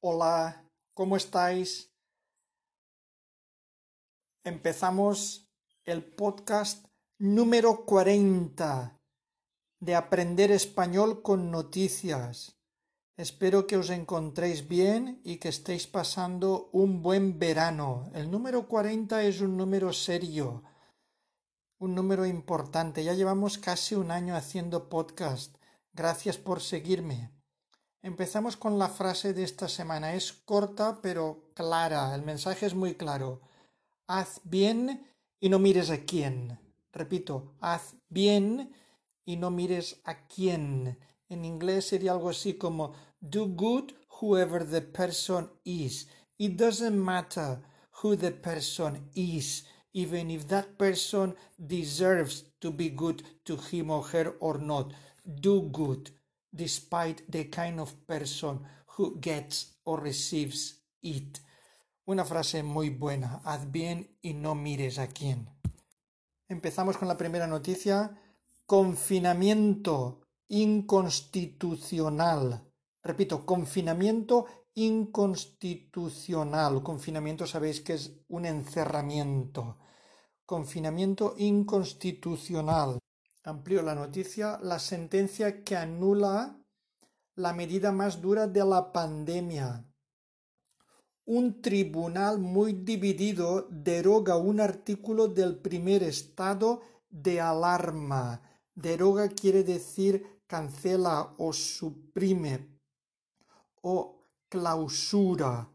Hola, ¿cómo estáis? Empezamos el podcast número 40 de Aprender Español con Noticias. Espero que os encontréis bien y que estéis pasando un buen verano. El número 40 es un número serio, un número importante. Ya llevamos casi un año haciendo podcast. Gracias por seguirme. Empezamos con la frase de esta semana. Es corta pero clara. El mensaje es muy claro. Haz bien y no mires a quién. Repito, haz bien y no mires a quién. En inglés sería algo así como do good whoever the person is. It doesn't matter who the person is, even if that person deserves to be good to him or her or not. Do good despite the kind of person who gets or receives it. Una frase muy buena. Haz bien y no mires a quién. Empezamos con la primera noticia. Confinamiento inconstitucional. Repito, confinamiento inconstitucional. Confinamiento sabéis que es un encerramiento. Confinamiento inconstitucional amplio la noticia, la sentencia que anula la medida más dura de la pandemia. Un tribunal muy dividido deroga un artículo del primer estado de alarma. Deroga quiere decir cancela o suprime o clausura.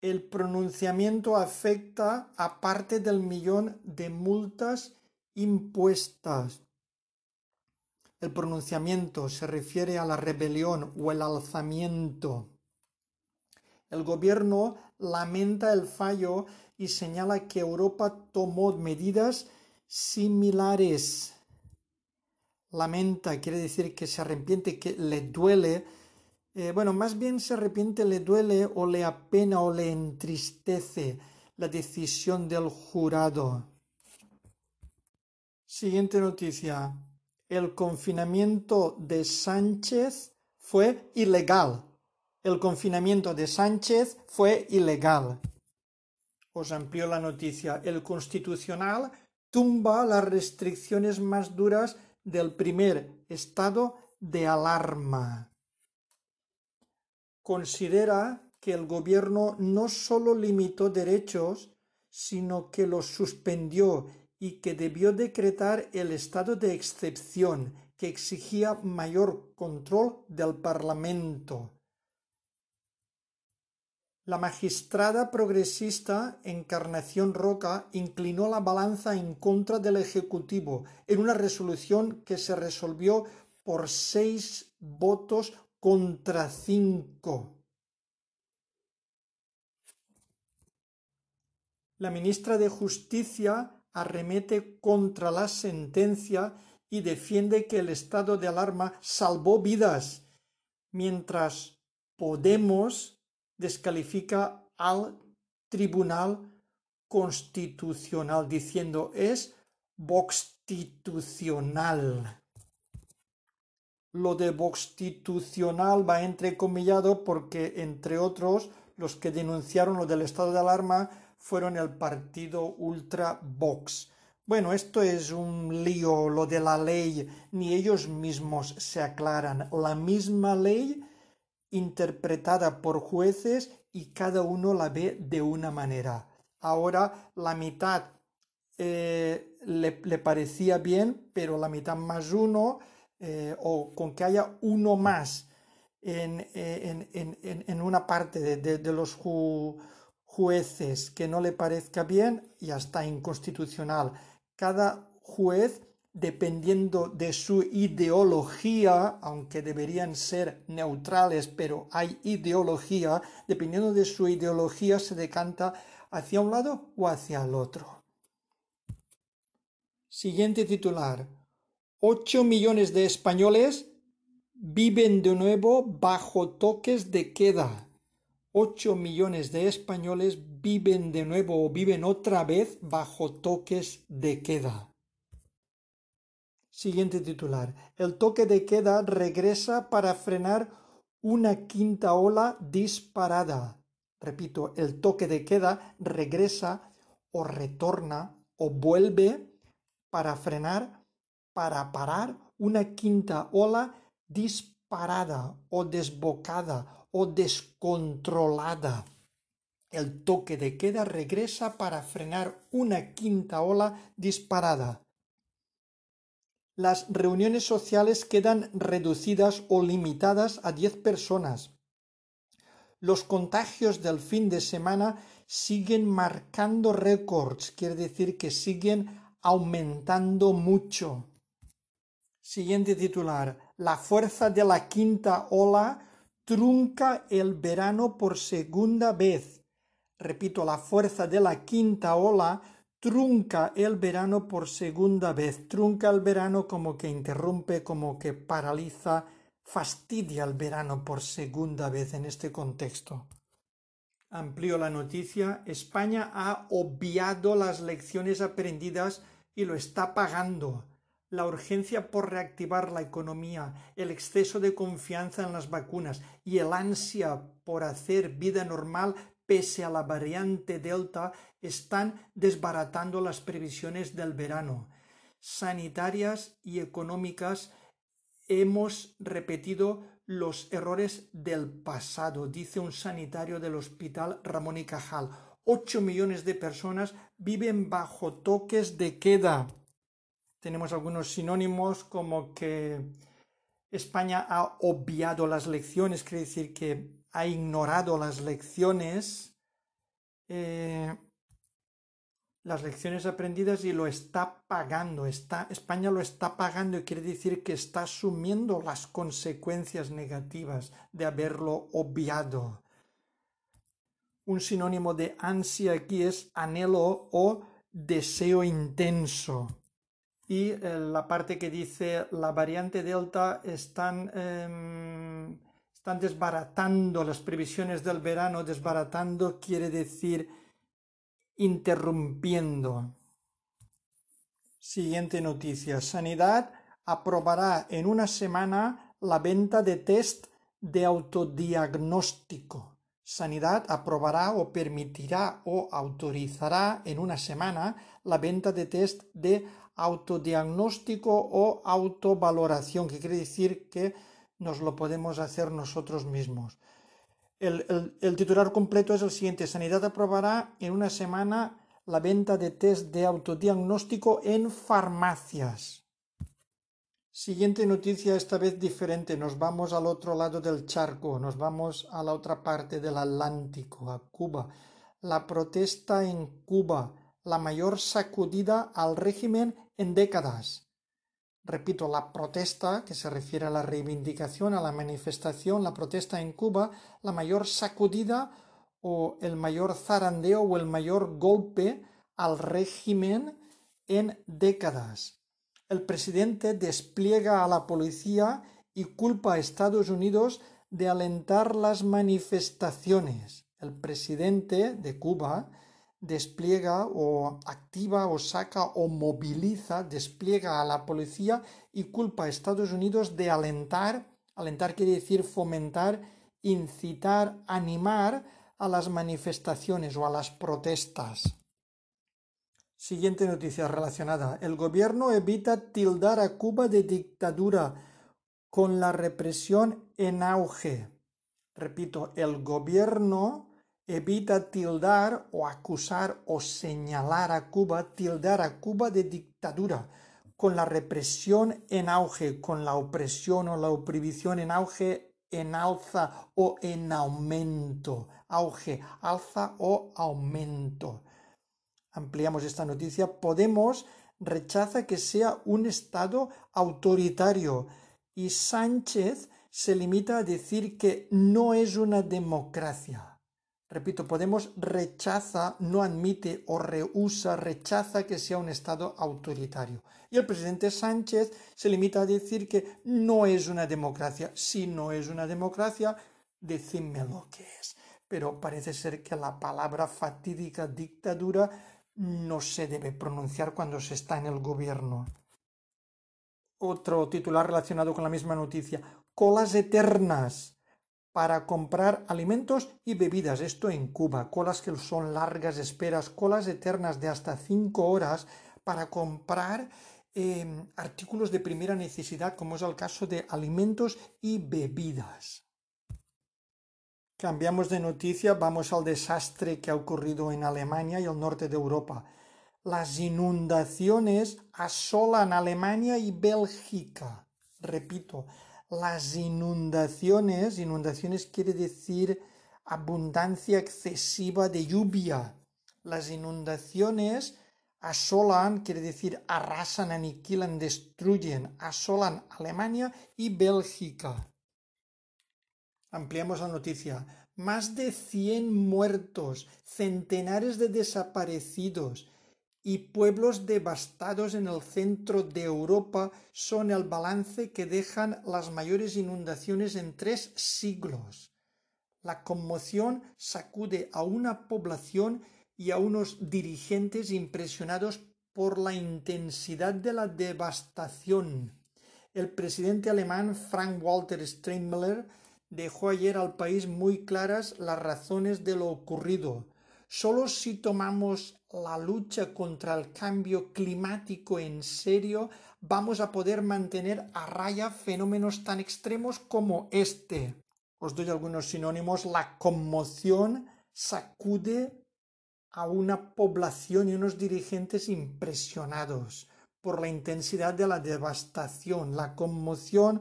El pronunciamiento afecta a parte del millón de multas impuestas. El pronunciamiento se refiere a la rebelión o el alzamiento. El gobierno lamenta el fallo y señala que Europa tomó medidas similares. Lamenta quiere decir que se arrepiente, que le duele. Eh, bueno, más bien se arrepiente, le duele o le apena o le entristece la decisión del jurado. Siguiente noticia. El confinamiento de Sánchez fue ilegal. El confinamiento de Sánchez fue ilegal. Os amplio la noticia. El constitucional tumba las restricciones más duras del primer estado de alarma. Considera que el gobierno no solo limitó derechos, sino que los suspendió y que debió decretar el estado de excepción que exigía mayor control del Parlamento. La magistrada progresista Encarnación Roca inclinó la balanza en contra del Ejecutivo en una resolución que se resolvió por seis votos contra cinco. La ministra de Justicia arremete contra la sentencia y defiende que el estado de alarma salvó vidas, mientras Podemos descalifica al Tribunal Constitucional diciendo es constitucional. Lo de constitucional va entrecomillado porque, entre otros, los que denunciaron lo del estado de alarma fueron el partido Ultra Vox. Bueno, esto es un lío, lo de la ley, ni ellos mismos se aclaran. La misma ley interpretada por jueces y cada uno la ve de una manera. Ahora la mitad eh, le, parecía bien, pero la mitad más uno, eh, o con que haya uno más en, en, una parte de, los jueces que no le parezca bien, ya está inconstitucional. Cada juez, dependiendo de su ideología, aunque deberían ser neutrales, pero hay ideología, dependiendo de su ideología se decanta hacia un lado o hacia el otro. Siguiente titular. 8 millones de españoles viven de nuevo bajo toques de queda. 8 millones de españoles viven de nuevo o viven otra vez bajo toques de queda. Siguiente titular. El toque de queda regresa para frenar una quinta ola disparada. Repito, el toque de queda regresa o retorna o vuelve para frenar, para parar una quinta ola disparada o desbocada o descontrolada. El toque de queda regresa para frenar una quinta ola disparada. Las reuniones sociales quedan reducidas o limitadas a diez personas. Los contagios del fin de semana siguen marcando récords, quiere decir que siguen aumentando mucho. Siguiente titular. La fuerza de la quinta ola trunca el verano por segunda vez. Repito, la fuerza de la quinta ola trunca el verano por segunda vez. Trunca el verano como que interrumpe, como que paraliza, fastidia el verano por segunda vez en este contexto. Amplío la noticia. España ha obviado las lecciones aprendidas y lo está pagando. La urgencia por reactivar la economía, el exceso de confianza en las vacunas y el ansia por hacer vida normal pese a la variante Delta están desbaratando las previsiones del verano. Sanitarias y económicas hemos repetido los errores del pasado, dice un sanitario del Hospital Ramón y Cajal. Ocho millones de personas viven bajo toques de queda. Tenemos algunos sinónimos como que España ha obviado las lecciones, quiere decir que ha ignorado las lecciones, eh, las lecciones aprendidas y lo está pagando. Está, España lo está pagando y quiere decir que está asumiendo las consecuencias negativas de haberlo obviado. Un sinónimo de ansia aquí es anhelo o deseo intenso. Y eh, la parte que dice la variante Delta están em, están desbaratando las previsiones del verano. Desbaratando quiere decir interrumpiendo. Siguiente noticia. Sanidad aprobará en una semana la venta de test de autodiagnóstico. Sanidad aprobará o permitirá o autorizará en una semana la venta de test de o autovaloración, que quiere decir que nos lo podemos hacer nosotros mismos. El, titular completo es el siguiente. Sanidad aprobará en una semana la venta de test de autodiagnóstico en farmacias. Siguiente noticia, esta vez diferente. Nos vamos al otro lado del charco, nos vamos a la otra parte del Atlántico, a Cuba. La protesta en Cuba, la mayor sacudida al régimen en décadas. Repito, la protesta, que se refiere a la reivindicación, a la manifestación, la protesta en Cuba, la mayor sacudida o el mayor zarandeo o el mayor golpe al régimen en décadas. El presidente despliega a la policía y culpa a Estados Unidos de alentar las manifestaciones. El presidente de Cuba despliega o activa o saca o moviliza, despliega a la policía y culpa a Estados Unidos de alentar, alentar quiere decir fomentar, incitar, animar a las manifestaciones o a las protestas. Siguiente noticia relacionada. El gobierno evita tildar a Cuba de dictadura con la represión en auge. Repito, el gobierno evita tildar o acusar o señalar a Cuba, tildar a Cuba de dictadura, con la represión en auge, con la opresión o la oprimición en auge, en alza o en aumento, auge, alza o aumento. Ampliamos esta noticia. Podemos rechaza que sea un Estado autoritario y Sánchez se limita a decir que no es una democracia. Repito, Podemos rechaza, no admite o rehúsa, rechaza que sea un Estado autoritario. Y el presidente Sánchez se limita a decir que no es una democracia. Si no es una democracia, decidme lo que es. Pero parece ser que la palabra fatídica dictadura no se debe pronunciar cuando se está en el gobierno. Otro titular relacionado con la misma noticia. Colas eternas para comprar alimentos y bebidas. Esto en Cuba. Colas que son largas esperas, colas eternas de hasta cinco horas para comprar em, artículos de primera necesidad, como es el caso de alimentos y bebidas. Cambiamos de noticia, vamos al desastre que ha ocurrido en Alemania y el norte de Europa. Las inundaciones asolan Alemania y Bélgica. Repito, las inundaciones, inundaciones quiere decir abundancia excesiva de lluvia. Las inundaciones asolan, quiere decir arrasan, aniquilan, destruyen, asolan Alemania y Bélgica. Ampliamos la noticia. Más de 100 muertos, centenares de desaparecidos, y pueblos devastados en el centro de Europa son el balance que dejan las mayores inundaciones en tres siglos. La conmoción sacude a una población y a unos dirigentes impresionados por la intensidad de la devastación. El presidente alemán Frank Walter Steinmeier dejó ayer al país muy claras las razones de lo ocurrido Solo si tomamos la lucha contra el cambio climático en serio vamos a poder mantener a raya fenómenos tan extremos como este. Os doy algunos sinónimos. La conmoción sacude a una población y unos dirigentes impresionados por la intensidad de la devastación. La conmoción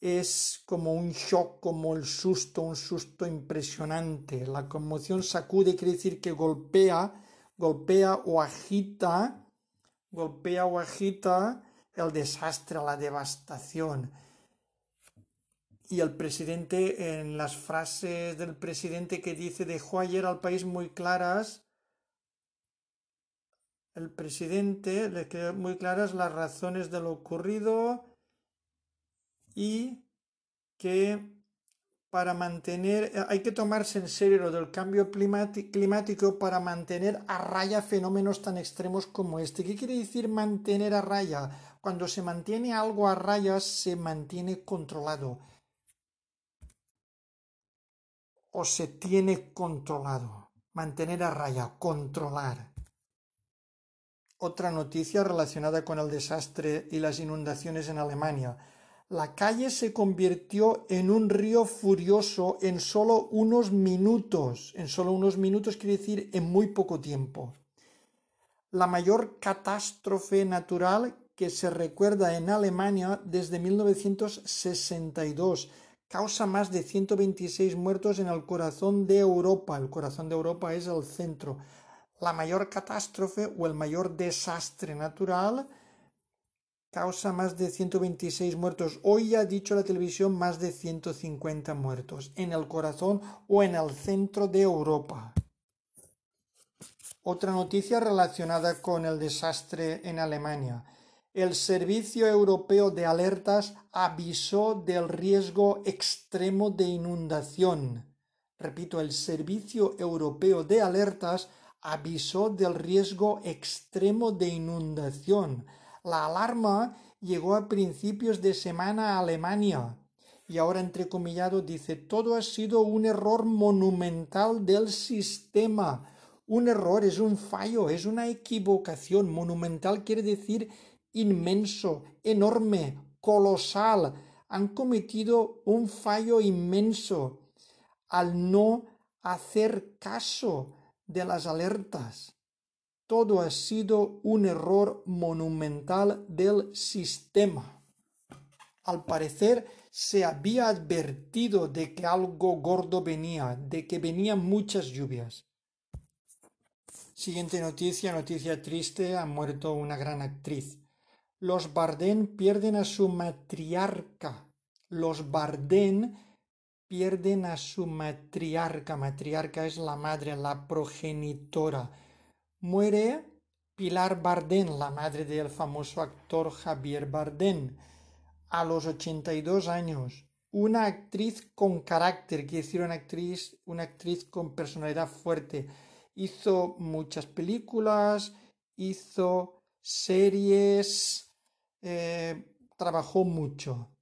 es como un shock, como el susto, un susto impresionante. La conmoción sacude, quiere decir que golpea, golpea o agita, golpea o agita el desastre, la devastación. Y el presidente, en las frases del presidente que dice, dejó ayer al país muy claras, el presidente le quedó muy claras las razones de lo ocurrido, y que para mantener, eh, hay que tomarse en serio lo del cambio climático para mantener a raya fenómenos tan extremos como este. ¿Qué quiere decir mantener a raya? Cuando se mantiene algo a raya, se mantiene controlado. O se tiene controlado. Mantener a raya, controlar. Otra noticia relacionada con el desastre y las inundaciones en Alemania la calle se convirtió en un río furioso en solo unos minutos. En solo unos minutos quiere decir en muy poco tiempo. La mayor catástrofe natural que se recuerda en Alemania desde 1962 causa más de 126 muertos en el corazón de Europa. El corazón de Europa es el centro. La mayor catástrofe o el mayor desastre natural causa más de 126 muertos. Hoy ha dicho la televisión más de 150 muertos en el corazón o en el centro de Europa. Otra noticia relacionada con el desastre en Alemania. El Servicio Europeo de Alertas avisó del riesgo extremo de inundación. Repito, el Servicio Europeo de Alertas avisó del riesgo extremo de inundación la alarma llegó a principios de semana a Alemania y ahora entrecomillado dice todo ha sido un error monumental del sistema. Un error es un fallo, es una equivocación. Monumental quiere decir inmenso, enorme, colosal. Han cometido un fallo inmenso al no hacer caso de las alertas todo ha sido un error monumental del sistema. Al parecer se había advertido de que algo gordo venía, de que venían muchas lluvias. Siguiente noticia, noticia triste, ha muerto una gran actriz. Los Bardén pierden a su matriarca. Los Bardén pierden a su matriarca. Matriarca es la madre, la progenitora Muere Pilar Bardén, la madre del famoso actor Javier Bardén, a los 82 años. Una actriz con carácter, quiere decir una actriz, una actriz con personalidad fuerte. Hizo muchas películas, hizo series, eh, trabajó mucho.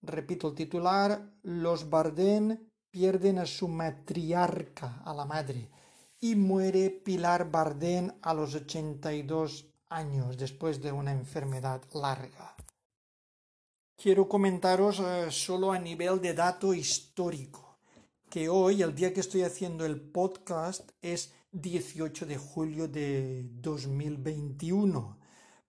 Repito el titular, los Bardén pierden a su matriarca, a la madre, y muere Pilar Bardén a los 82 años después de una enfermedad larga. Quiero comentaros eh, solo a nivel de dato histórico, que hoy, el día que estoy haciendo el podcast, es 18 de julio de 2021.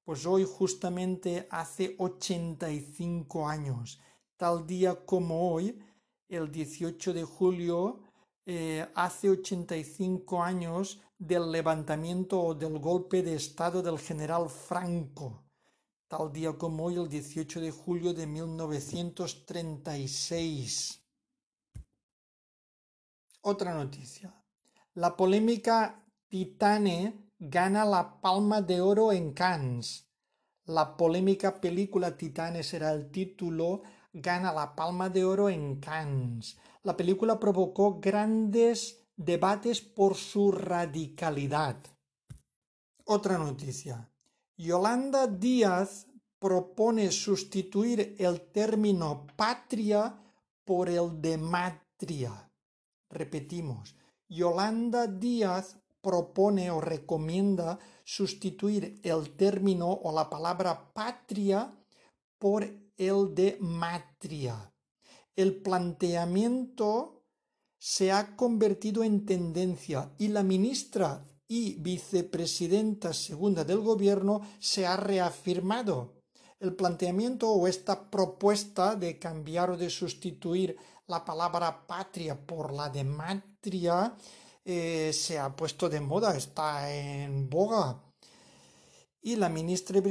Pues hoy justamente hace 85 años, tal día como hoy, el 18 de julio, eh, hace 85 años del levantamiento o del golpe de Estado del general Franco, tal día como hoy, el 18 de julio de 1936. Otra noticia. La polémica Titane gana la Palma de Oro en Cannes. La polémica película Titane será el título, gana la Palma de Oro en Cannes. La película provocó grandes debates por su radicalidad. Otra noticia. Yolanda Díaz propone sustituir el término patria por el de matria. Repetimos, Yolanda Díaz propone o recomienda sustituir el término o la palabra patria por el de matria. El planteamiento se ha convertido en tendencia y la ministra y vicepresidenta segunda del gobierno se ha reafirmado. El planteamiento o esta propuesta de cambiar o de sustituir la palabra patria por la de matria eh, se ha puesto de moda, está en boga. Y la ministra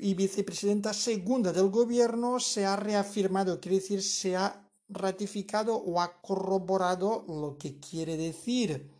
y vicepresidenta segunda del gobierno se ha reafirmado, quiere decir, se ha ratificado o ha corroborado lo que quiere decir.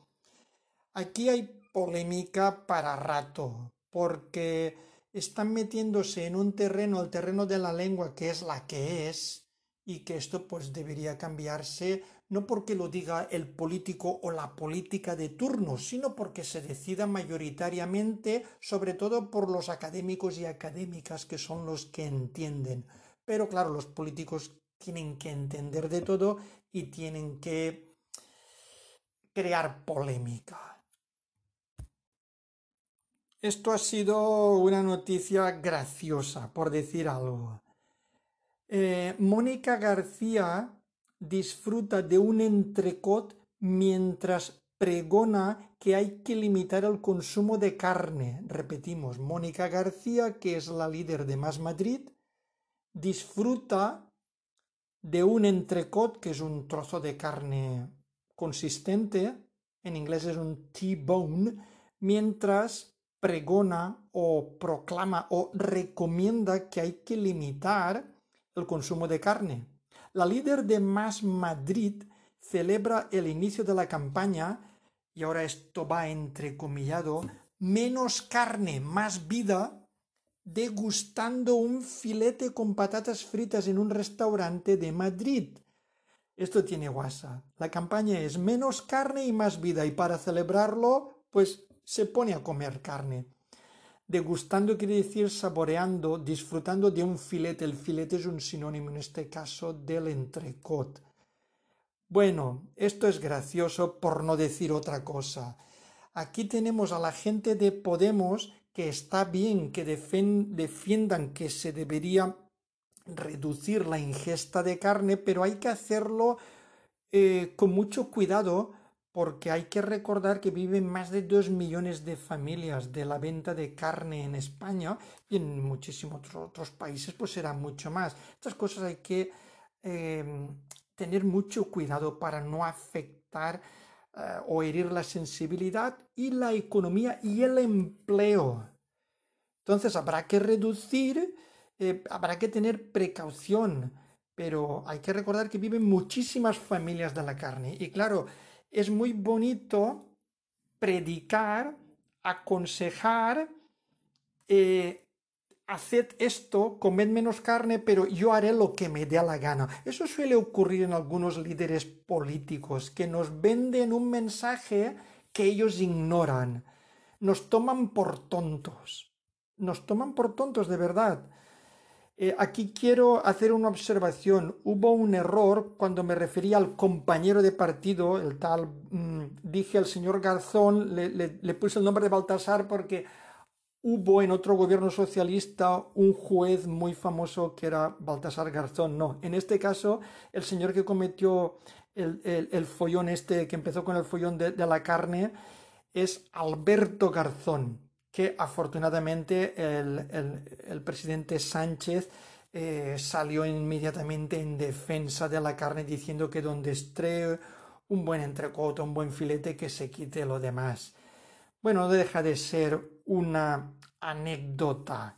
Aquí hay polémica para rato, porque están metiéndose en un terreno, el terreno de la lengua, que es la que es, y que esto pues debería cambiarse no porque lo diga el político o la política de turno, sino porque se decida mayoritariamente, sobre todo por los académicos y académicas que son los que entienden. Pero claro, los políticos tienen que entender de todo y tienen que crear polémica. Esto ha sido una noticia graciosa, por decir algo. Eh, Mónica García disfruta de un entrecot mientras pregona que hay que limitar el consumo de carne. Repetimos, Mónica García, que es la líder de Más Madrid, disfruta de un entrecot, que es un trozo de carne consistente, en inglés es un T-bone, mientras pregona o proclama o recomienda que hay que limitar el consumo de carne. La líder de Más Madrid celebra el inicio de la campaña, y ahora esto va entrecomillado, menos carne, más vida, degustando un filete con patatas fritas en un restaurante de Madrid. Esto tiene guasa. La campaña es menos carne y más vida y para celebrarlo, pues se pone a comer carne. Degustando quiere decir saboreando, disfrutando de un filete. El filete es un sinónimo en este caso del entrecot. Bueno, esto es gracioso por no decir otra cosa. Aquí tenemos a la gente de Podemos que está bien que defiendan que se debería reducir la ingesta de carne, pero hay que hacerlo eh, con mucho cuidado porque hay que recordar que viven más de dos millones de familias de la venta de carne en España y en muchísimos otros países pues será mucho más. Estas cosas hay que em, tener mucho cuidado para no afectar eh, o herir la sensibilidad y la economía y el empleo. Entonces habrá que reducir, eh, habrá que tener precaución, pero hay que recordar que viven muchísimas familias de la carne. Y claro, es muy bonito predicar, aconsejar, eh, haced esto, comed menos carne, pero yo haré lo que me dé la gana. Eso suele ocurrir en algunos líderes políticos que nos venden un mensaje que ellos ignoran. Nos toman por tontos. Nos toman por tontos de verdad. Eh, aquí quiero hacer una observación. Hubo un error cuando me refería al compañero de partido, el tal, mm, dije al señor Garzón, le, puse el nombre de Baltasar porque hubo en otro gobierno socialista un juez muy famoso que era Baltasar Garzón. No, en este caso, el señor que cometió el, el, follón este, que empezó con el follón de la carne, es Alberto Garzón que afortunadamente el, presidente Sánchez eh, salió inmediatamente en defensa de la carne diciendo que donde esté un buen entrecoto, un buen filete, que se quite lo demás. Bueno, no deja de ser una anécdota.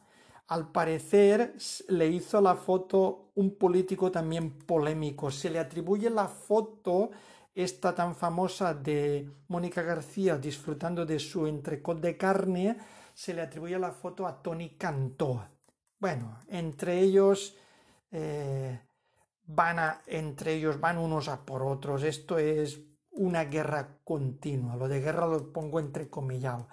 Al parecer le hizo la foto un político también polémico. Se le atribuye la foto esta tan famosa de Mónica García disfrutando de su entrecot de carne, se le atribuye la foto a Tony Cantó. Bueno, entre ellos eh, van a, entre ellos van unos a por otros. Esto es una guerra continua. Lo de guerra lo pongo entrecomillado.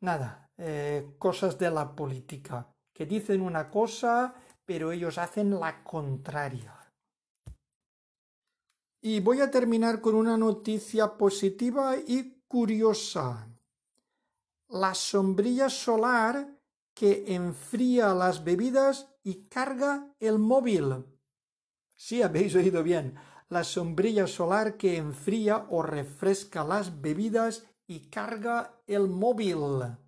Nada, eh, cosas de la política, que dicen una cosa, pero ellos hacen la contraria. Y voy a terminar con una noticia positiva y curiosa. La sombrilla solar que enfría las bebidas y carga el móvil. Sí, habéis oído bien. La sombrilla solar que enfría o refresca las bebidas y carga el móvil.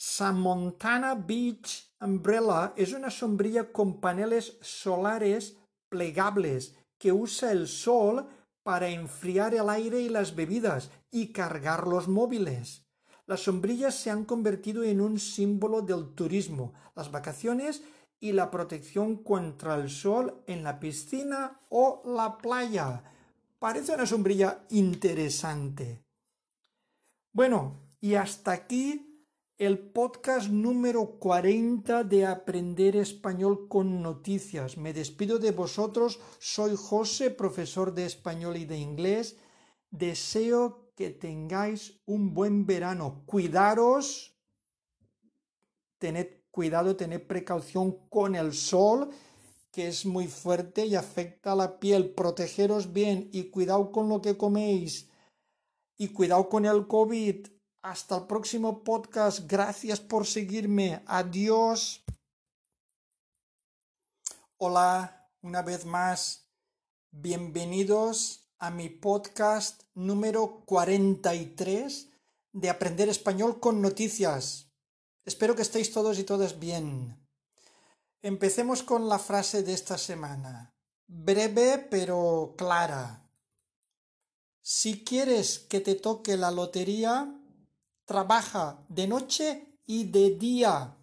Samontana Beach Umbrella es una sombrilla con paneles solares plegables que usa el sol para enfriar el aire y las bebidas y cargar los móviles. Las sombrillas se han convertido en un símbolo del turismo, las vacaciones y la protección contra el sol en la piscina o la playa. Parece una sombrilla interesante. Bueno, y hasta aquí el podcast número 40 de Aprender Español con Noticias. Me despido de vosotros. Soy José, profesor de español y de inglés. Deseo que tengáis un buen verano. Cuidaros. Tened cuidado, tened precaución con el sol, que es muy fuerte y afecta a la piel. Protegeros bien y cuidado con lo que coméis. Y cuidado con el COVID hasta el próximo podcast. Gracias por seguirme. Adiós. Hola, una vez más. Bienvenidos a mi podcast número 43 de Aprender Español con Noticias. Espero que estéis todos y todas bien. Empecemos con la frase de esta semana. Breve pero clara. Si quieres que te toque la lotería, trabaja de noche y de día.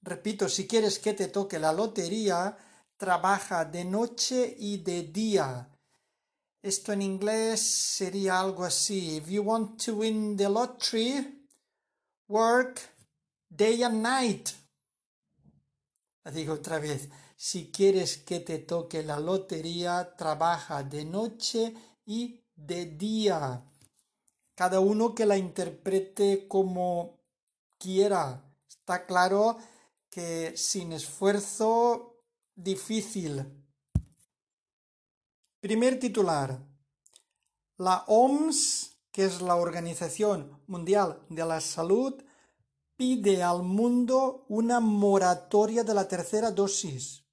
Repito, si quieres que te toque la lotería, trabaja de noche y de día. Esto en inglés sería algo así. If you want to win the lottery, work day and night. La digo otra vez. Si quieres que te toque la lotería, trabaja de noche y de día cada uno que la interprete como quiera. Está claro que sin esfuerzo, difícil. Primer titular. La OMS, que es la Organización Mundial de la Salud, pide al mundo una moratoria de la tercera dosis.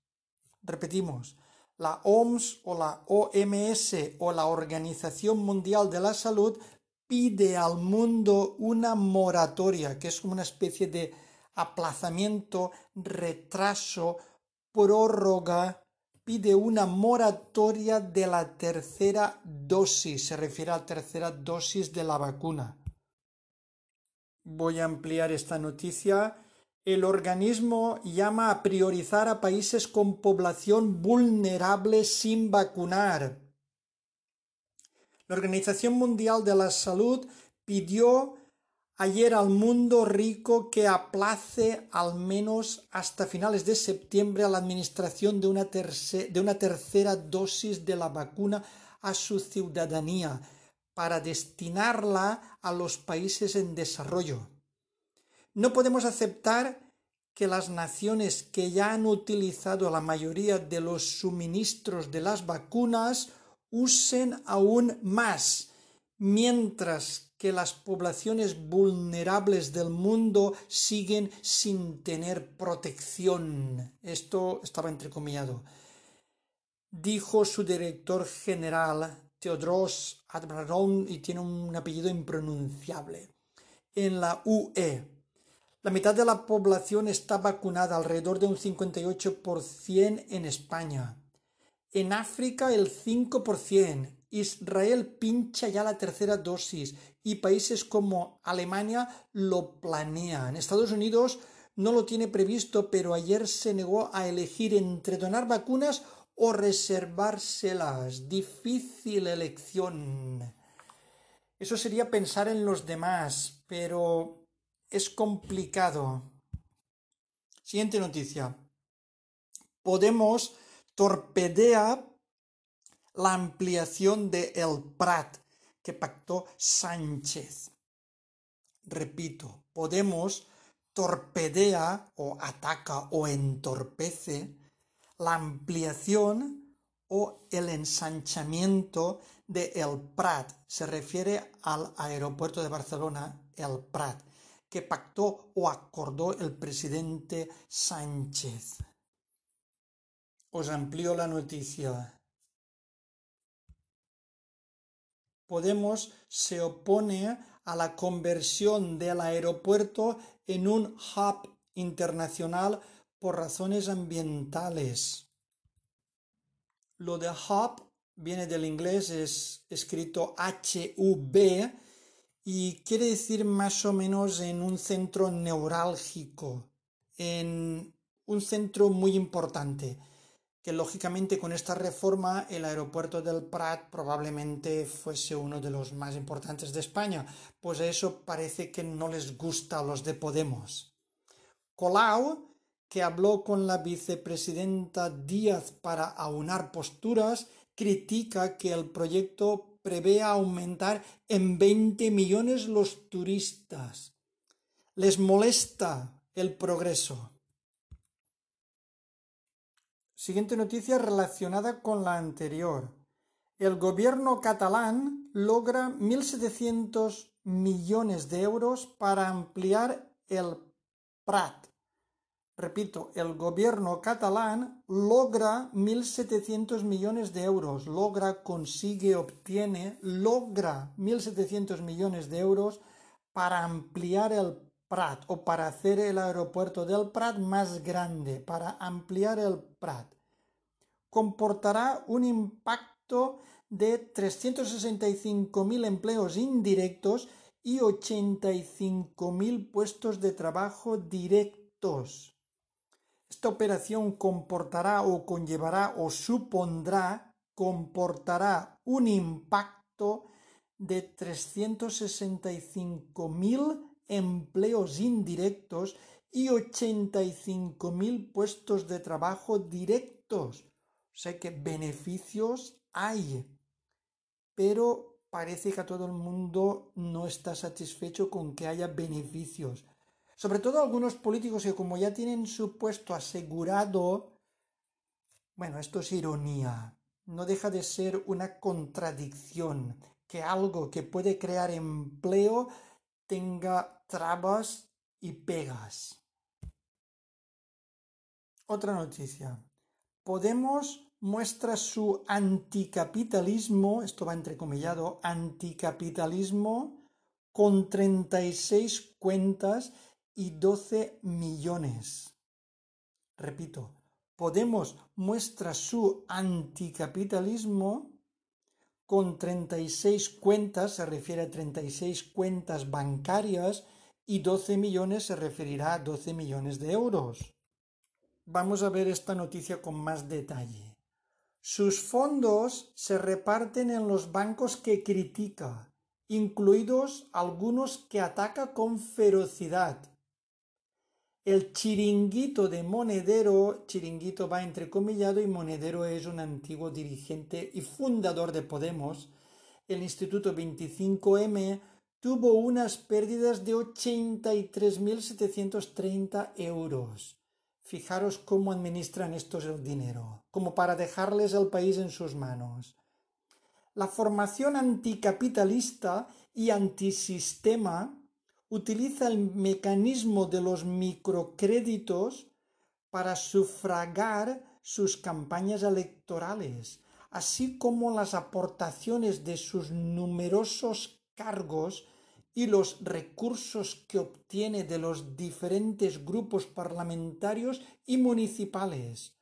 Repetimos, la OMS o la OMS o la Organización Mundial de la Salud pide al mundo una moratoria, que es como una especie de aplazamiento, retraso, prórroga, pide una moratoria de la tercera dosis, se refiere a la tercera dosis de la vacuna. Voy a ampliar esta noticia. El organismo llama a priorizar a países con población vulnerable sin vacunar. La Organización Mundial de la Salud pidió ayer al mundo rico que aplace al menos hasta finales de septiembre a la administración de una, de una tercera dosis de la vacuna a su ciudadanía para destinarla a los países en desarrollo. No podemos aceptar que las naciones que ya han utilizado la mayoría de los suministros de las vacunas usen aún más, mientras que las poblaciones vulnerables del mundo siguen sin tener protección. Esto estaba entrecomillado. Dijo su director general, Teodros Adhanom, y tiene un apellido impronunciable. En la UE, la mitad de la población está vacunada, alrededor de un 58% en España. En África el 5%. Israel pincha ya la tercera dosis y países como Alemania lo planean. Estados Unidos no lo tiene previsto, pero ayer se negó a elegir entre donar vacunas o reservárselas. Difícil elección. Eso sería pensar en los demás, pero es complicado. Siguiente noticia. Podemos torpedea la ampliación de El Prat que pactó Sánchez. Repito, Podemos torpedea o ataca o entorpece la ampliación o el ensanchamiento de El Prat. Se refiere al aeropuerto de Barcelona, El Prat que pactó o acordó el presidente Sánchez. Os amplío la noticia. Podemos se opone a la conversión del aeropuerto en un hub internacional por razones ambientales. Lo de hub viene del inglés, es escrito H-U-B y quiere decir más o menos en un centro neurálgico, en un centro muy importante, que lógicamente con esta reforma el aeropuerto del Prat probablemente fuese uno de los más importantes de España, pues eso parece que no les gusta a los de Podemos. Colau, que habló con la vicepresidenta Díaz para aunar posturas, critica que el proyecto prevé aumentar en 20 millones los turistas. Les molesta el progreso. Siguiente noticia relacionada con la anterior. El gobierno catalán logra 1.700 millones de euros para ampliar el Prat Repito, el gobierno catalán logra 1.700 millones de euros, logra, consigue, obtiene, logra 1.700 millones de euros para ampliar el Prat o para hacer el aeropuerto del Prat más grande, para ampliar el Prat. Comportará un impacto de 365.000 empleos indirectos y 85.000 puestos de trabajo directos. Esta operación comportará o conllevará o supondrá, comportará un impacto de 365.000 empleos indirectos y 85.000 puestos de trabajo directos. O sea que beneficios hay, pero parece que a todo el mundo no está satisfecho con que haya beneficios. Sobre todo algunos políticos que como ya tienen su puesto asegurado, bueno, esto es ironía, no deja de ser una contradicción que algo que puede crear empleo tenga trabas y pegas. Otra noticia. Podemos muestra su anticapitalismo, esto va entrecomillado, anticapitalismo con 36 cuentas y 12 millones. Repito, Podemos muestra su anticapitalismo con 36 cuentas, se refiere a 36 cuentas bancarias y 12 millones se referirá a 12 millones de euros. Vamos a ver esta noticia con más detalle. Sus fondos se reparten en los bancos que critica, incluidos algunos que ataca con ferocidad, el chiringuito de Monedero, chiringuito va entrecomillado y Monedero es un antiguo dirigente y fundador de Podemos. El Instituto 25M tuvo unas pérdidas de 83.730 euros. Fijaros cómo administran estos el dinero, como para dejarles el país en sus manos. La formación anticapitalista y antisistema utiliza el mecanismo de los microcréditos para sufragar sus campañas electorales, así como las aportaciones de sus numerosos cargos y los recursos que obtiene de los diferentes grupos parlamentarios y municipales.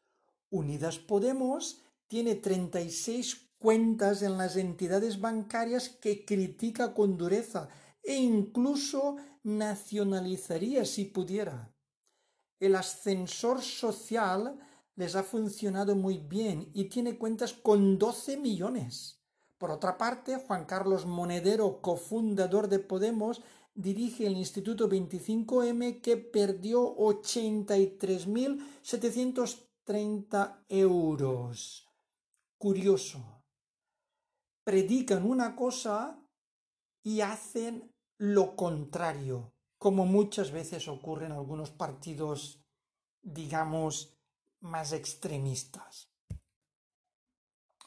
Unidas Podemos tiene 36 cuentas en las entidades bancarias que critica con dureza e incluso nacionalizaría si pudiera. El ascensor social les ha funcionado muy bien y tiene cuentas con 12 millones. Por otra parte, Juan Carlos Monedero, cofundador de Podemos, dirige el Instituto 25M que perdió 83.730 euros. Curioso. Predican una cosa y hacen lo contrario, como muchas veces ocurre en algunos partidos, digamos, más extremistas.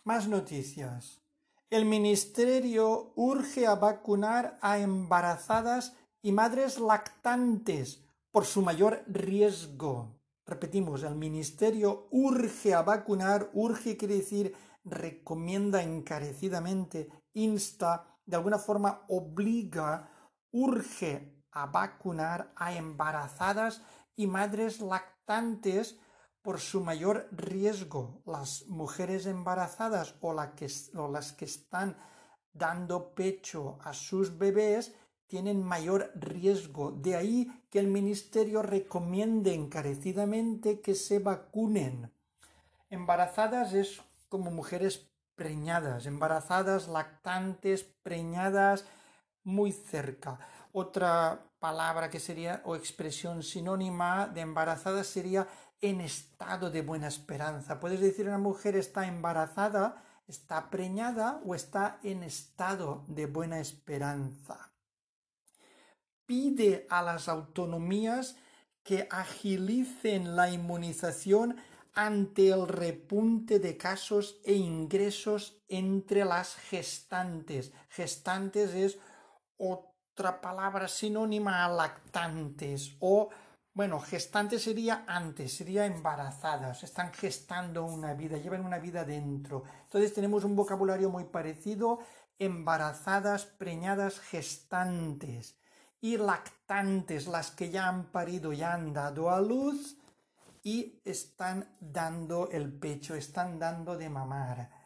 Más noticias. El Ministerio urge a vacunar a embarazadas y madres lactantes por su mayor riesgo. Repetimos, el Ministerio urge a vacunar, urge quiere decir recomienda encarecidamente, insta, de alguna forma obliga, urge a vacunar a embarazadas y madres lactantes por su mayor riesgo. Las mujeres embarazadas o, las que están dando pecho a sus bebés tienen mayor riesgo. De ahí que el Ministerio recomiende encarecidamente que se vacunen. Embarazadas es como mujeres preñadas, embarazadas, lactantes, preñadas, muy cerca. Otra palabra que sería o expresión sinónima de embarazada sería en estado de buena esperanza. Puedes decir una mujer está embarazada, está preñada o está en estado de buena esperanza. Pide a las autonomías que agilicen la inmunización ante el repunte de casos e ingresos entre las gestantes. Gestantes es otra palabra sinónima a lactantes o bueno, gestante sería antes, sería embarazadas, están gestando una vida, llevan una vida dentro. Entonces tenemos un vocabulario muy parecido, embarazadas, preñadas, gestantes y lactantes, las que ya han parido, ya han dado a luz y están dando el pecho, están dando de mamar.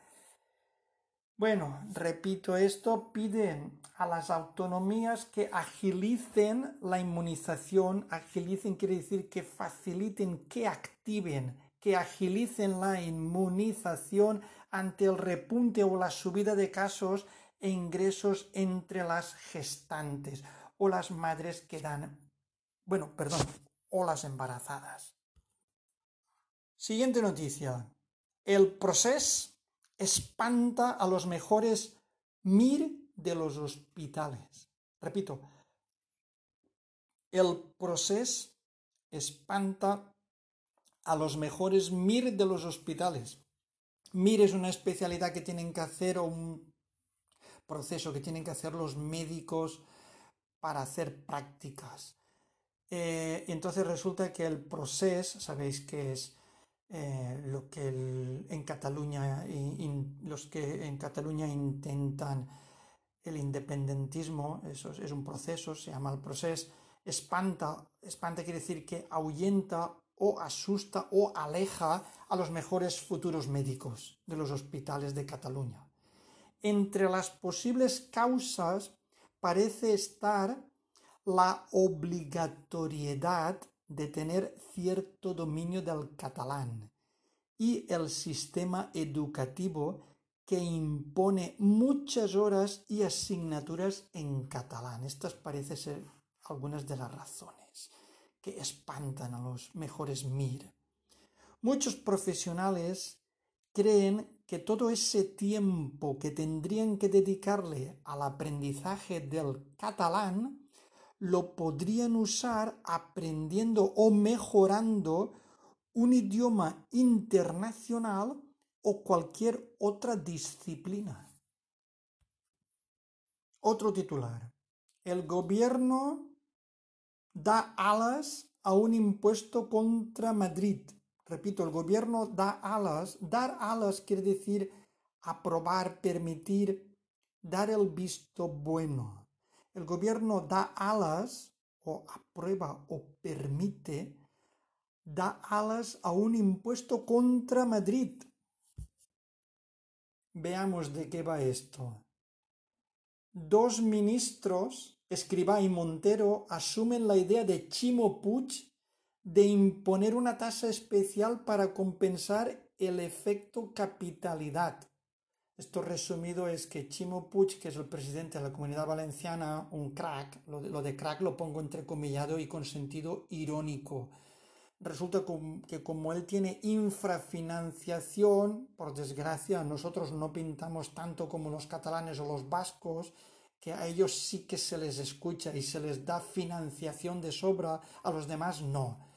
Bueno, repito esto, piden a las autonomías que agilicen la inmunización, agilicen quiere decir que faciliten, que activen, que agilicen la inmunización ante el repunte o la subida de casos e ingresos entre las gestantes o las madres que dan, bueno, perdón, o las embarazadas. Siguiente noticia. El proceso espanta a los mejores MIR de los hospitales. Repito, el proceso espanta a los mejores MIR de los hospitales. MIR es una especialidad que tienen que hacer o un proceso que tienen que hacer los médicos para hacer prácticas. Eh, entonces resulta que el proceso, sabéis que es eh, lo que en Cataluña, los que en Cataluña intentan el independentismo, eso es, un proceso, se llama el proceso, espanta, espanta quiere decir que ahuyenta o asusta o aleja a los mejores futuros médicos de los hospitales de Cataluña. Entre las posibles causas parece estar la obligatoriedad de tener cierto dominio del catalán y el sistema educativo que impone muchas horas y asignaturas en catalán. Estas parecen ser algunas de las razones que espantan a los mejores MIR. Muchos profesionales creen que todo ese tiempo que tendrían que dedicarle al aprendizaje del catalán lo podrían usar aprendiendo o mejorando un idioma internacional o cualquier otra disciplina. Otro titular. El gobierno da alas a un impuesto contra Madrid. Repito, el gobierno da alas. Dar alas quiere decir aprobar, permitir, dar el visto bueno. El gobierno da alas o aprueba o permite, da alas a un impuesto contra Madrid. Veamos de qué va esto. Dos ministros Escribá y Montero asumen la idea de Chimo Puig de imponer una tasa especial para compensar el efecto capitalidad. Esto resumido es que Chimo Puig, que es el presidente de la Comunidad Valenciana, un crack, lo de, lo de crack lo pongo entrecomillado y con sentido irónico. Resulta que como él tiene infrafinanciación, por desgracia, nosotros no pintamos tanto como los catalanes o los vascos, que a ellos sí que se les escucha y se les da financiación de sobra, a los demás no.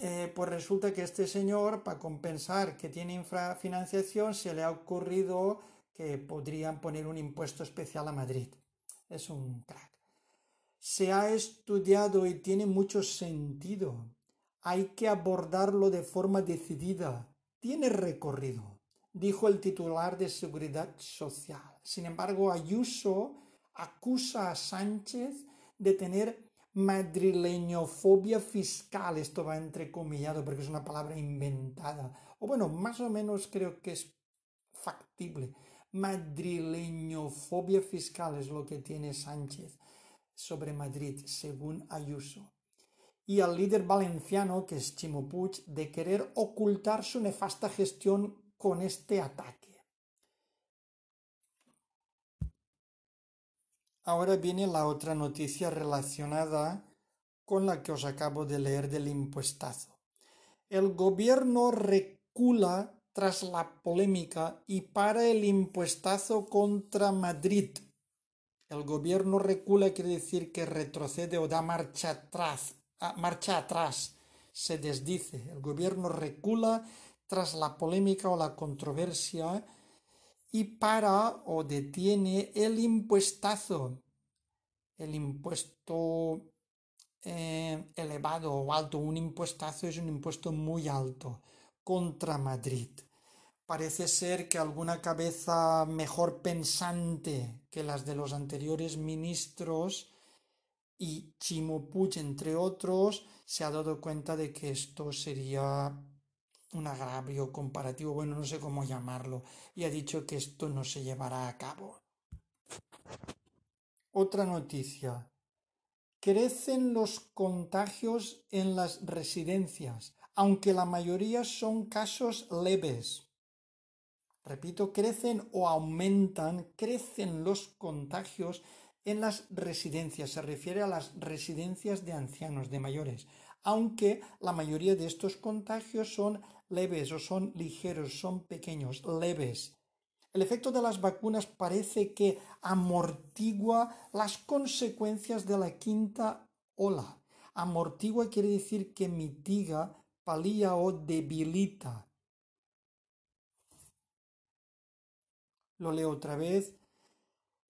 Eh, pues resulta que este señor, para compensar que tiene infrafinanciación, se le ha ocurrido que podrían poner un impuesto especial a Madrid. Es un crack. Se ha estudiado y tiene mucho sentido. Hay que abordarlo de forma decidida. Tiene recorrido dijo el titular de Seguridad Social. Sin embargo, Ayuso acusa a Sánchez de tener madrileñofobia fiscal. Esto va entrecomillado porque es una palabra inventada. O bueno, más o menos creo que es factible. Madrileñofobia fiscal es lo que tiene Sánchez sobre Madrid, según Ayuso. Y al líder valenciano, que es Chimo de querer ocultar su nefasta gestión con este ataque. Ahora viene la otra noticia relacionada con la que os acabo de leer del impuestazo. El gobierno recula tras la polémica y para el impuestazo contra Madrid. El gobierno recula quiere decir que retrocede o da marcha atrás, ah, marcha atrás, se desdice. El gobierno recula tras la polémica o la controversia y para o detiene el impuestazo, el impuesto eh, elevado o alto, un impuestazo es un impuesto muy alto contra Madrid. Parece ser que alguna cabeza mejor pensante que las de los anteriores ministros y Chimo Puig, entre otros, se ha dado cuenta de que esto sería un agravio comparativo, bueno, no sé cómo llamarlo, y ha dicho que esto no se llevará a cabo. Otra noticia. Crecen los contagios en las residencias, aunque la mayoría son casos leves. Repito, crecen o aumentan, crecen los contagios en las residencias. Se refiere a las residencias de ancianos, de mayores, aunque la mayoría de estos contagios son leves o son ligeros, son pequeños, leves. El efecto de las vacunas parece que amortigua las consecuencias de la quinta ola. Amortigua quiere decir que mitiga, palía o debilita. Lo leo otra vez.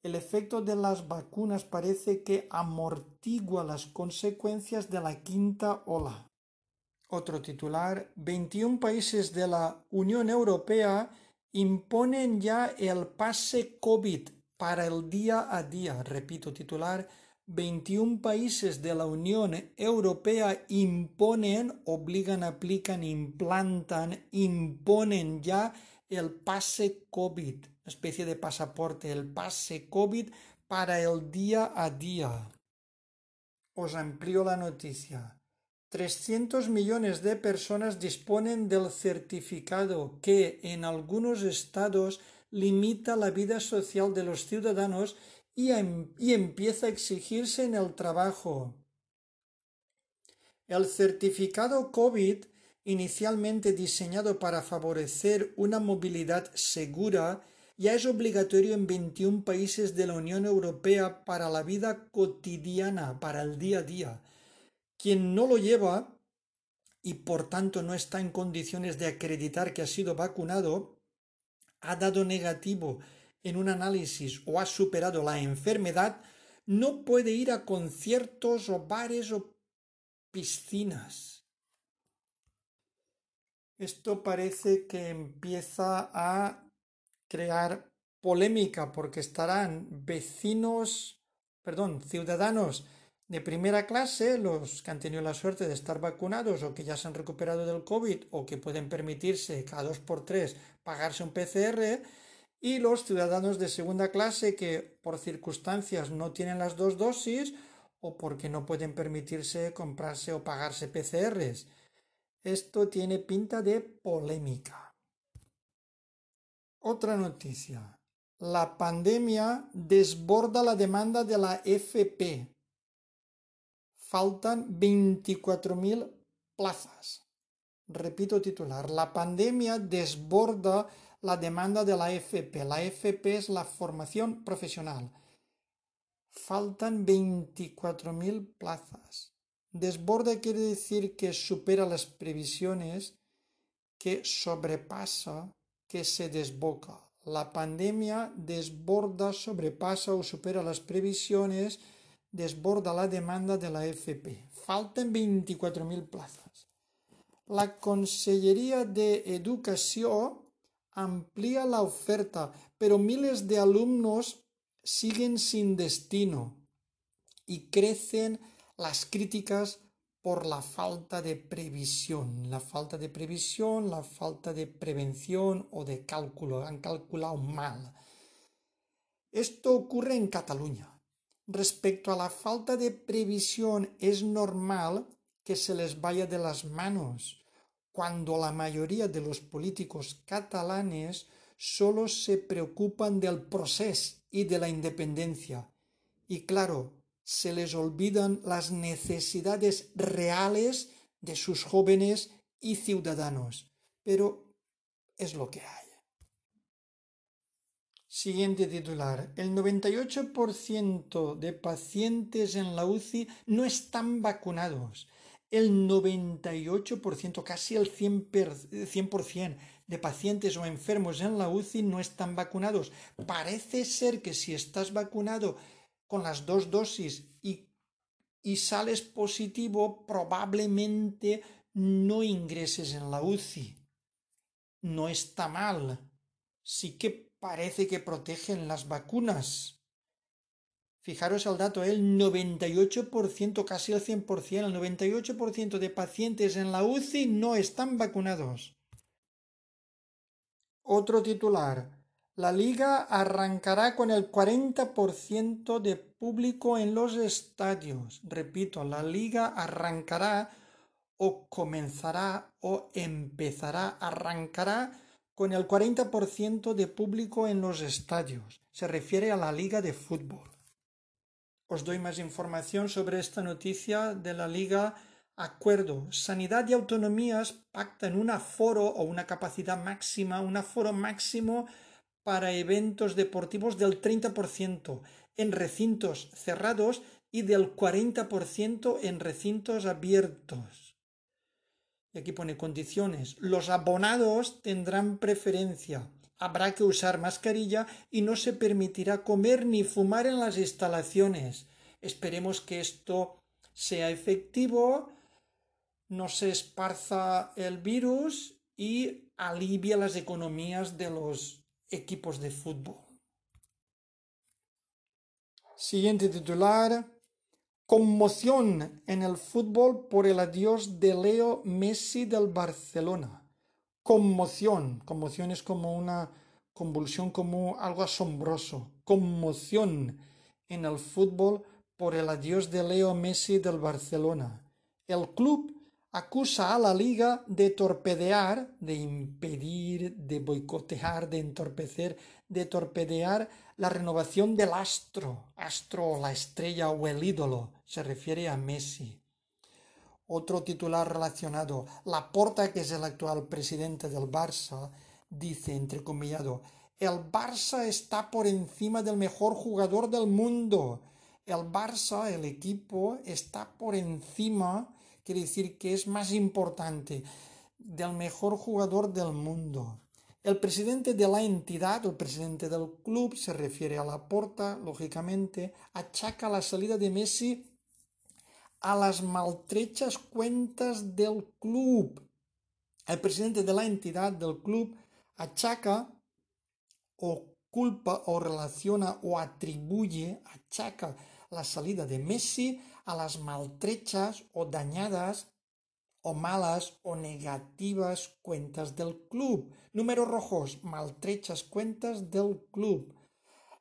El efecto de las vacunas parece que amortigua las consecuencias de la quinta ola. Otro titular, 21 países de la Unión Europea imponen ya el pase COVID para el día a día. Repito, titular, 21 países de la Unión Europea imponen, obligan, aplican, implantan, imponen ya el pase COVID, especie de pasaporte, el pase COVID para el día a día. Os amplío la noticia. 300 millones de personas disponen del certificado que en algunos estados limita la vida social de los ciudadanos y, em, empieza a exigirse en el trabajo. El certificado COVID inicialmente diseñado para favorecer una movilidad segura, ya es obligatorio en 21 países de la Unión Europea para la vida cotidiana, para el día a día. Quien no lo lleva y por tanto no está en condiciones de acreditar que ha sido vacunado, ha dado negativo en un análisis o ha superado la enfermedad, no puede ir a conciertos o bares o piscinas. Esto parece que empieza a crear polémica porque estarán vecinos, perdón, ciudadanos de primera clase, los que han tenido la suerte de estar vacunados o que ya se han recuperado del COVID o que pueden permitirse cada dos por tres pagarse un PCR, y los ciudadanos de segunda clase que por circunstancias no tienen las dos dosis o porque no pueden permitirse comprarse o pagarse PCRs. Esto tiene pinta de polémica. Otra noticia. La pandemia desborda la demanda de la FP. Faltan 24.000 plazas. Repito titular. La pandemia desborda la demanda de la FP. La FP es la formación profesional. Faltan 24.000 plazas. Desborda quiere decir que supera las previsiones, que sobrepasa, que se desboca. La pandemia desborda, sobrepasa o supera las previsiones, desborda la demanda de la FP. Faltan 24.000 plazas. La Consellería de Educación amplía la oferta, pero miles de alumnos siguen sin destino y crecen las críticas por la falta de previsión, la falta de previsión, la falta de prevención o de cálculo, han calculado mal. Esto ocurre en Cataluña. Respecto a la falta de previsión, es normal que se les vaya de las manos cuando la mayoría de los políticos catalanes solo se preocupan del proceso y de la independencia. Y claro, se les olvidan las necesidades reales de sus jóvenes y ciudadanos. Pero es lo que hay. Siguiente titular. El 98% de pacientes en la UCI no están vacunados el 98%, casi el 100%, de pacientes o enfermos en la UCI no están vacunados. Parece ser que si estás vacunado con las dos dosis y, y sales positivo, probablemente no ingreses en la UCI. No está mal. Sí que parece que protegen las vacunas Fijaros el dato, el 98%, casi el 100%, el 98% de pacientes en la UCI no están vacunados. Otro titular. La liga arrancará con el 40% de público en los estadios. Repito, la liga arrancará o comenzará o empezará, arrancará con el 40% de público en los estadios. Se refiere a la liga de fútbol. Os doy más información sobre esta noticia de la Liga Acuerdo. Sanidad y autonomías pactan un aforo o una capacidad máxima, un aforo máximo para eventos deportivos del 30% en recintos cerrados y del 40% en recintos abiertos. Y aquí pone condiciones. Los abonados tendrán preferencia habrá que usar mascarilla y no se permitirá comer ni fumar en las instalaciones. Esperemos que esto sea efectivo, no se esparza el virus y alivia las economías de los equipos de fútbol. Siguiente titular. Conmoción en el fútbol por el adiós de Leo Messi del Barcelona conmoción. Conmoción es como una convulsión, como algo asombroso. Conmoción en el fútbol por el adiós de Leo Messi del Barcelona. El club acusa a la liga de torpedear, de impedir, de boicotear, de entorpecer, de torpedear la renovación del astro, astro, la estrella o el ídolo, se refiere a Messi. Otro titular relacionado, Laporta, que es el actual presidente del Barça, dice, entrecomillado, el Barça está por encima del mejor jugador del mundo. El Barça, el equipo, está por encima, quiere decir que es más importante, del mejor jugador del mundo. El presidente de la entidad, el presidente del club, se refiere a Laporta, lógicamente, achaca la salida de Messi a las maltrechas cuentas del club. El presidente de la entidad del club achaca o culpa o relaciona o atribuye, achaca la salida de Messi a las maltrechas o dañadas o malas o negativas cuentas del club. Números rojos, maltrechas cuentas del club.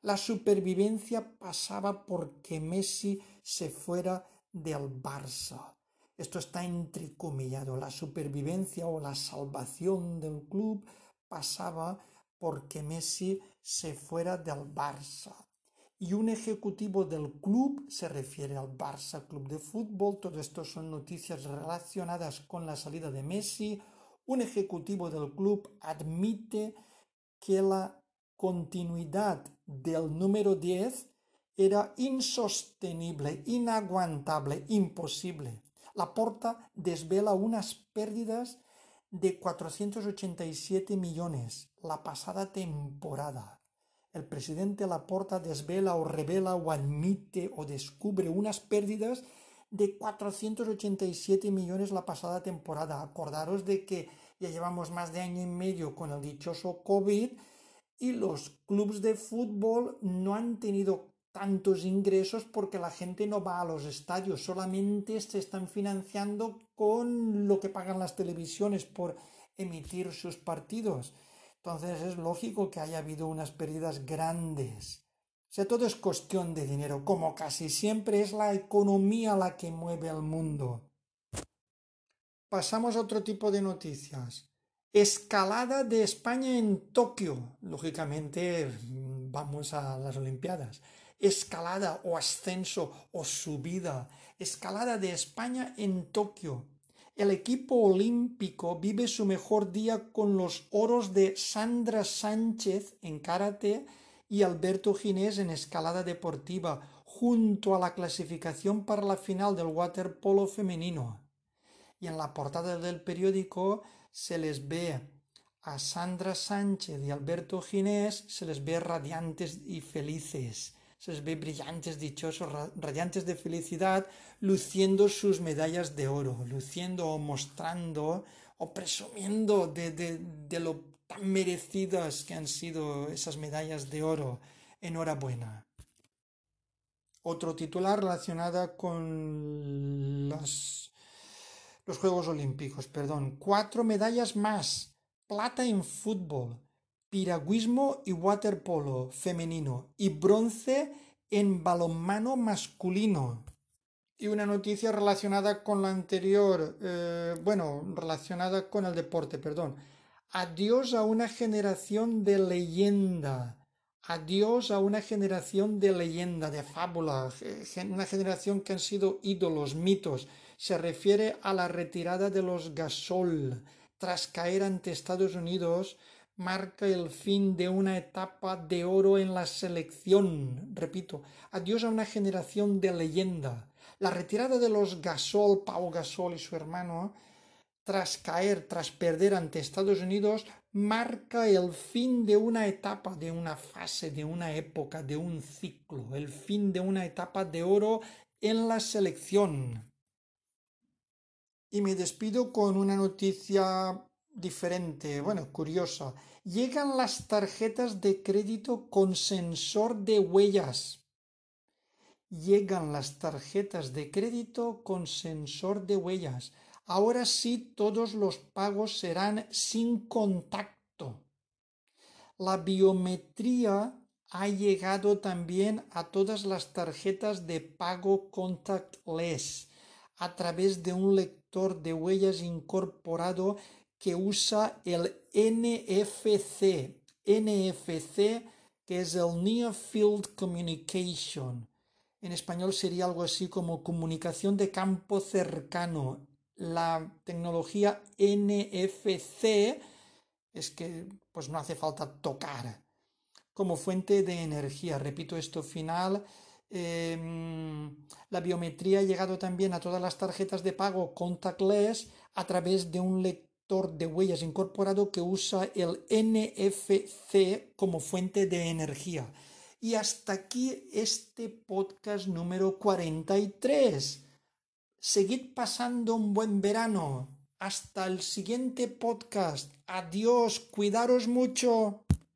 La supervivencia pasaba porque Messi se fuera del Barça. Esto está entrecomillado. La supervivencia o la salvación del club pasaba porque Messi se fuera del Barça. Y un ejecutivo del club se refiere al Barça Club de Fútbol. Todo esto son noticias relacionadas con la salida de Messi. Un ejecutivo del club admite que la continuidad del número 10 era insostenible, inaguantable, imposible. La Porta desvela unas pérdidas de 487 millones la pasada temporada. El presidente Laporta desvela o revela o admite o descubre unas pérdidas de 487 millones la pasada temporada. Acordaros de que ya llevamos más de año y medio con el dichoso COVID y los clubes de fútbol no han tenido tantos ingresos porque la gente no va a los estadios, solamente se están financiando con lo que pagan las televisiones por emitir sus partidos. Entonces es lógico que haya habido unas pérdidas grandes. O sea, todo es cuestión de dinero, como casi siempre es la economía la que mueve al mundo. Pasamos a otro tipo de noticias. Escalada de España en Tokio. Lógicamente vamos a las Olimpiadas escalada o ascenso o subida, escalada de España en Tokio. El equipo olímpico vive su mejor día con los oros de Sandra Sánchez en karate y Alberto Ginés en escalada deportiva, junto a la clasificación para la final del waterpolo femenino. Y en la portada del periódico se les ve a Sandra Sánchez y Alberto Ginés, se les ve radiantes y felices se ve brillantes, dichosos, radiantes de felicidad, luciendo sus medallas de oro, luciendo o mostrando o presumiendo de lo tan merecidas que han sido esas medallas de oro. Enhorabuena. Otro titular relacionada con los Juegos Olímpicos, perdón. Cuatro medallas más. Plata en fútbol, piragüismo y waterpolo femenino y bronce en balonmano masculino. Y una noticia relacionada con la anterior, eh, bueno, relacionada con el deporte, perdón. Adiós a una generación de leyenda. Adiós a una generación de leyenda, de fábula, una generación que han sido ídolos, mitos. Se refiere a la retirada de los Gasol tras caer ante Estados Unidos marca el fin de una etapa de oro en la selección. Repito, adiós a una generación de leyenda. La retirada de los Gasol, Pau Gasol y su hermano, tras caer, tras perder ante Estados Unidos, marca el fin de una etapa, de una fase, de una época, de un ciclo, el fin de una etapa de oro en la selección. Y me despido con una noticia diferente, bueno, curiosa. Llegan las tarjetas de crédito con sensor de huellas. Llegan las tarjetas de crédito con sensor de huellas. Ahora sí todos los pagos serán sin contacto. La biometría ha llegado también a todas las tarjetas de pago contactless a través de un lector de huellas incorporado que usa el NFC. NFC, que es el Near Field Communication. En español sería algo así como comunicación de campo cercano, la tecnología NFC, es que pues no hace falta tocar como fuente de energía. Repito esto final. Em, la biometría ha llegado también a todas las tarjetas de pago contactless a través de un lector de huellas incorporado que usa el NFC como fuente de energía. Y hasta aquí este podcast número 43. Seguid pasando un buen verano. Hasta el siguiente podcast. Adiós. Cuidaros mucho.